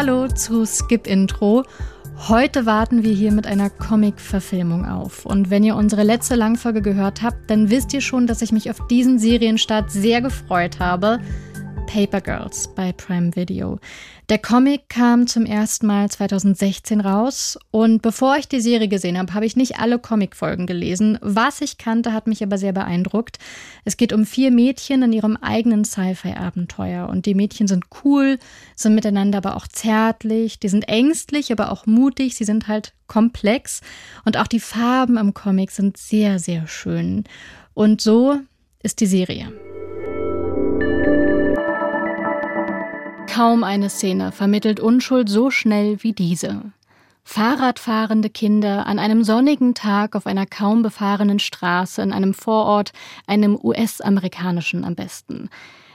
Hallo zu Skip Intro. Heute warten wir hier mit einer Comic-Verfilmung auf. Und wenn ihr unsere letzte Langfolge gehört habt, dann wisst ihr schon, dass ich mich auf diesen Serienstart sehr gefreut habe. Paper Girls bei Prime Video. Der Comic kam zum ersten Mal 2016 raus und bevor ich die Serie gesehen habe, habe ich nicht alle Comicfolgen gelesen. Was ich kannte, hat mich aber sehr beeindruckt. Es geht um vier Mädchen in ihrem eigenen Sci-Fi-Abenteuer und die Mädchen sind cool, sind miteinander aber auch zärtlich, die sind ängstlich, aber auch mutig, sie sind halt komplex und auch die Farben im Comic sind sehr, sehr schön. Und so ist die Serie. Kaum eine Szene vermittelt Unschuld so schnell wie diese. Fahrradfahrende Kinder an einem sonnigen Tag auf einer kaum befahrenen Straße in einem Vorort, einem US-amerikanischen am besten.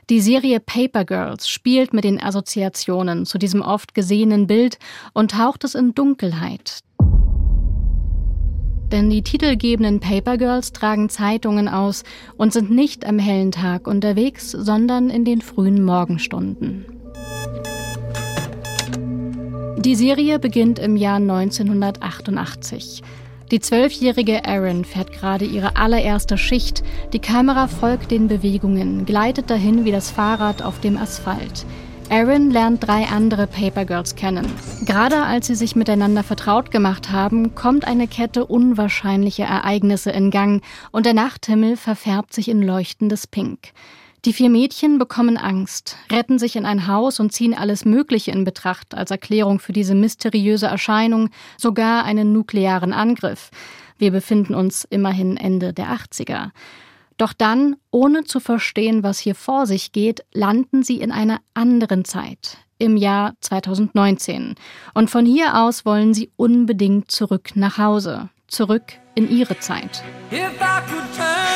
Die Serie Paper Girls spielt mit den Assoziationen zu diesem oft gesehenen Bild und taucht es in Dunkelheit. Denn die titelgebenden Paper Girls tragen Zeitungen aus und sind nicht am hellen Tag unterwegs, sondern in den frühen Morgenstunden. Die Serie beginnt im Jahr 1988. Die zwölfjährige Erin fährt gerade ihre allererste Schicht. Die Kamera folgt den Bewegungen, gleitet dahin wie das Fahrrad auf dem Asphalt. Erin lernt drei andere Paper Girls kennen. Gerade als sie sich miteinander vertraut gemacht haben, kommt eine Kette unwahrscheinlicher Ereignisse in Gang und der Nachthimmel verfärbt sich in leuchtendes Pink. Die vier Mädchen bekommen Angst, retten sich in ein Haus und ziehen alles Mögliche in Betracht als Erklärung für diese mysteriöse Erscheinung, sogar einen nuklearen Angriff. Wir befinden uns immerhin Ende der 80er. Doch dann, ohne zu verstehen, was hier vor sich geht, landen sie in einer anderen Zeit, im Jahr 2019. Und von hier aus wollen sie unbedingt zurück nach Hause, zurück in ihre Zeit. If I could turn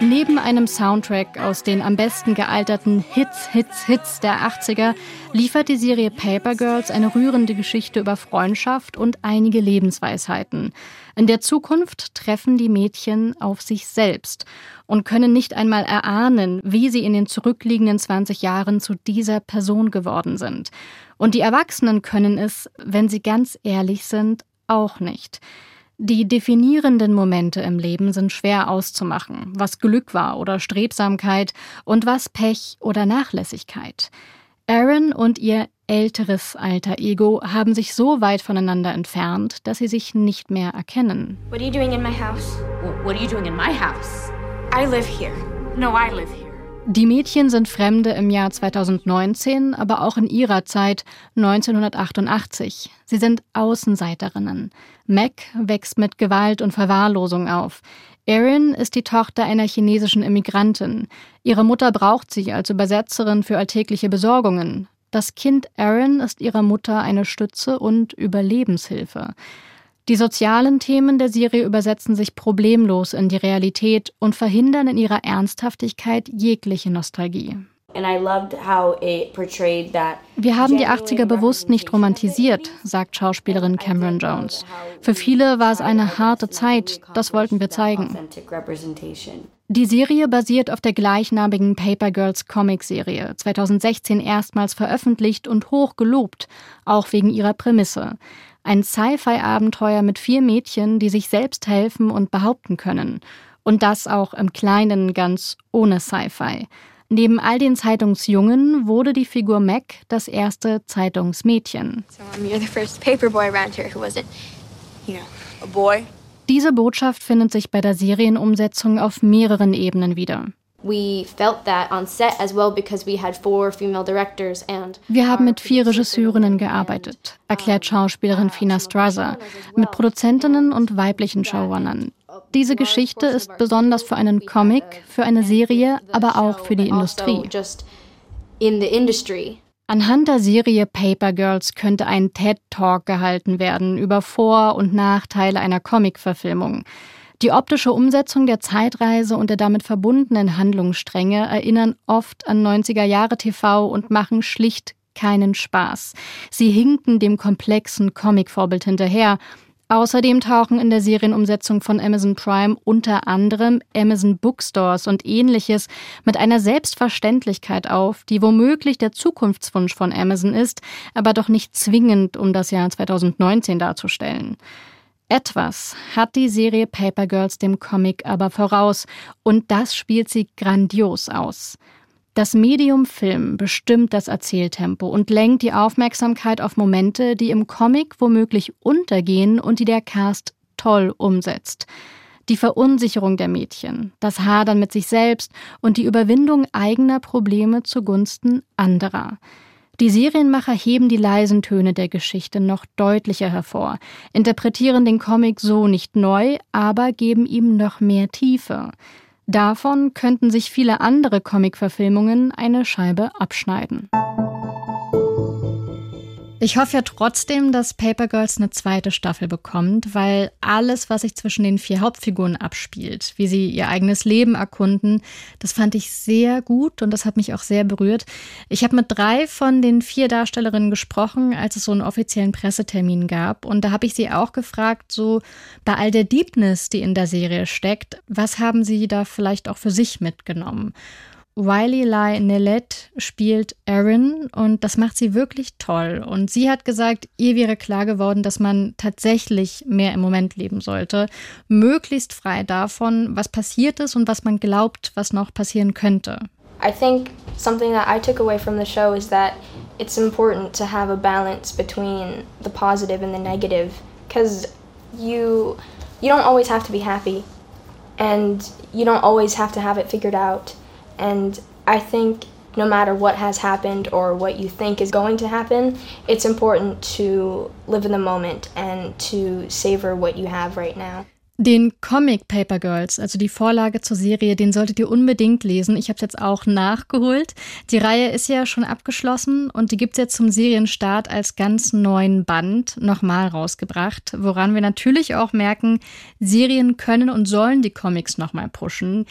Neben einem Soundtrack aus den am besten gealterten Hits, Hits, Hits der 80er liefert die Serie Paper Girls eine rührende Geschichte über Freundschaft und einige Lebensweisheiten. In der Zukunft treffen die Mädchen auf sich selbst und können nicht einmal erahnen, wie sie in den zurückliegenden 20 Jahren zu dieser Person geworden sind. Und die Erwachsenen können es, wenn sie ganz ehrlich sind, auch nicht. Die definierenden Momente im Leben sind schwer auszumachen, was Glück war oder Strebsamkeit und was Pech oder Nachlässigkeit. Aaron und ihr älteres alter Ego haben sich so weit voneinander entfernt, dass sie sich nicht mehr erkennen. What are you doing in my house? What are you doing in my house? I live here. No, I live here. Die Mädchen sind Fremde im Jahr 2019, aber auch in ihrer Zeit 1988. Sie sind Außenseiterinnen. Mac wächst mit Gewalt und Verwahrlosung auf. Erin ist die Tochter einer chinesischen Immigrantin. Ihre Mutter braucht sie als Übersetzerin für alltägliche Besorgungen. Das Kind Erin ist ihrer Mutter eine Stütze und Überlebenshilfe. Die sozialen Themen der Serie übersetzen sich problemlos in die Realität und verhindern in ihrer Ernsthaftigkeit jegliche Nostalgie. Wir haben die 80er bewusst nicht romantisiert, sagt Schauspielerin Cameron Jones. Für viele war es eine harte Zeit, das wollten wir zeigen. Die Serie basiert auf der gleichnamigen Paper Girls Comic-Serie, 2016 erstmals veröffentlicht und hoch gelobt, auch wegen ihrer Prämisse. Ein Sci-Fi-Abenteuer mit vier Mädchen, die sich selbst helfen und behaupten können. Und das auch im Kleinen ganz ohne Sci-Fi. Neben all den Zeitungsjungen wurde die Figur Mac das erste Zeitungsmädchen. So here you know. Diese Botschaft findet sich bei der Serienumsetzung auf mehreren Ebenen wieder. Wir haben mit vier Regisseurinnen gearbeitet, erklärt Schauspielerin Fina Strasser, mit Produzentinnen und weiblichen Showrunnern. Diese Geschichte ist besonders für einen Comic, für eine Serie, aber auch für die Industrie. Anhand der Serie Paper Girls könnte ein TED-Talk gehalten werden über Vor- und Nachteile einer Comic-Verfilmung. Die optische Umsetzung der Zeitreise und der damit verbundenen Handlungsstränge erinnern oft an 90er Jahre TV und machen schlicht keinen Spaß. Sie hinken dem komplexen Comic-Vorbild hinterher, Außerdem tauchen in der Serienumsetzung von Amazon Prime unter anderem Amazon Bookstores und ähnliches mit einer Selbstverständlichkeit auf, die womöglich der Zukunftswunsch von Amazon ist, aber doch nicht zwingend, um das Jahr 2019 darzustellen. Etwas hat die Serie Paper Girls dem Comic aber voraus, und das spielt sie grandios aus. Das Medium Film bestimmt das Erzähltempo und lenkt die Aufmerksamkeit auf Momente, die im Comic womöglich untergehen und die der Cast toll umsetzt. Die Verunsicherung der Mädchen, das Hadern mit sich selbst und die Überwindung eigener Probleme zugunsten anderer. Die Serienmacher heben die leisen Töne der Geschichte noch deutlicher hervor, interpretieren den Comic so nicht neu, aber geben ihm noch mehr Tiefe. Davon könnten sich viele andere Comic-Verfilmungen eine Scheibe abschneiden. Ich hoffe ja trotzdem, dass Paper Girls eine zweite Staffel bekommt, weil alles, was sich zwischen den vier Hauptfiguren abspielt, wie sie ihr eigenes Leben erkunden, das fand ich sehr gut und das hat mich auch sehr berührt. Ich habe mit drei von den vier Darstellerinnen gesprochen, als es so einen offiziellen Pressetermin gab. Und da habe ich sie auch gefragt, so bei all der Deepness, die in der Serie steckt, was haben sie da vielleicht auch für sich mitgenommen? Wiley Lai Nellette spielt Erin und das macht sie wirklich toll. Und sie hat gesagt, ihr wäre klar geworden, dass man tatsächlich mehr im Moment leben sollte, möglichst frei davon, was passiert ist und was man glaubt, was noch passieren könnte. I think something that I took away from the show is that it's important to have a balance between the positive and the negative because you you don't always have to be happy and you don't always have to have it figured out. And I think no matter what has happened or what you think is going to happen, it's important to live in the moment and to savor what you have right now. Den Comic Paper Girls, also die Vorlage zur Serie, den solltet ihr unbedingt lesen. Ich habe es jetzt auch nachgeholt. Die Reihe ist ja schon abgeschlossen und die gibt es jetzt zum Serienstart als ganz neuen Band nochmal rausgebracht, woran wir natürlich auch merken, Serien können und sollen die Comics nochmal pushen.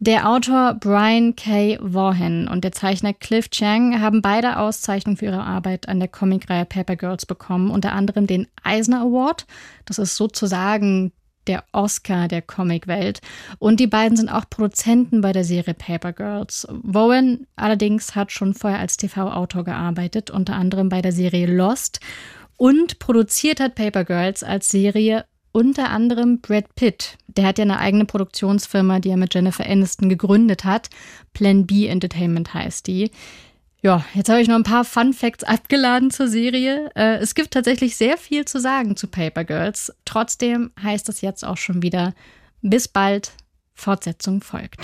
Der Autor Brian K. Vaughan und der Zeichner Cliff Chang haben beide Auszeichnungen für ihre Arbeit an der Comicreihe Paper Girls bekommen, unter anderem den Eisner Award. Das ist sozusagen der Oscar der Comicwelt. Und die beiden sind auch Produzenten bei der Serie Paper Girls. Vaughan allerdings hat schon vorher als TV-Autor gearbeitet, unter anderem bei der Serie Lost. Und produziert hat Paper Girls als Serie unter anderem Brad Pitt. Der hat ja eine eigene Produktionsfirma, die er mit Jennifer Aniston gegründet hat. Plan B Entertainment heißt die. Ja, jetzt habe ich noch ein paar Fun Facts abgeladen zur Serie. Äh, es gibt tatsächlich sehr viel zu sagen zu Paper Girls. Trotzdem heißt es jetzt auch schon wieder bis bald. Fortsetzung folgt.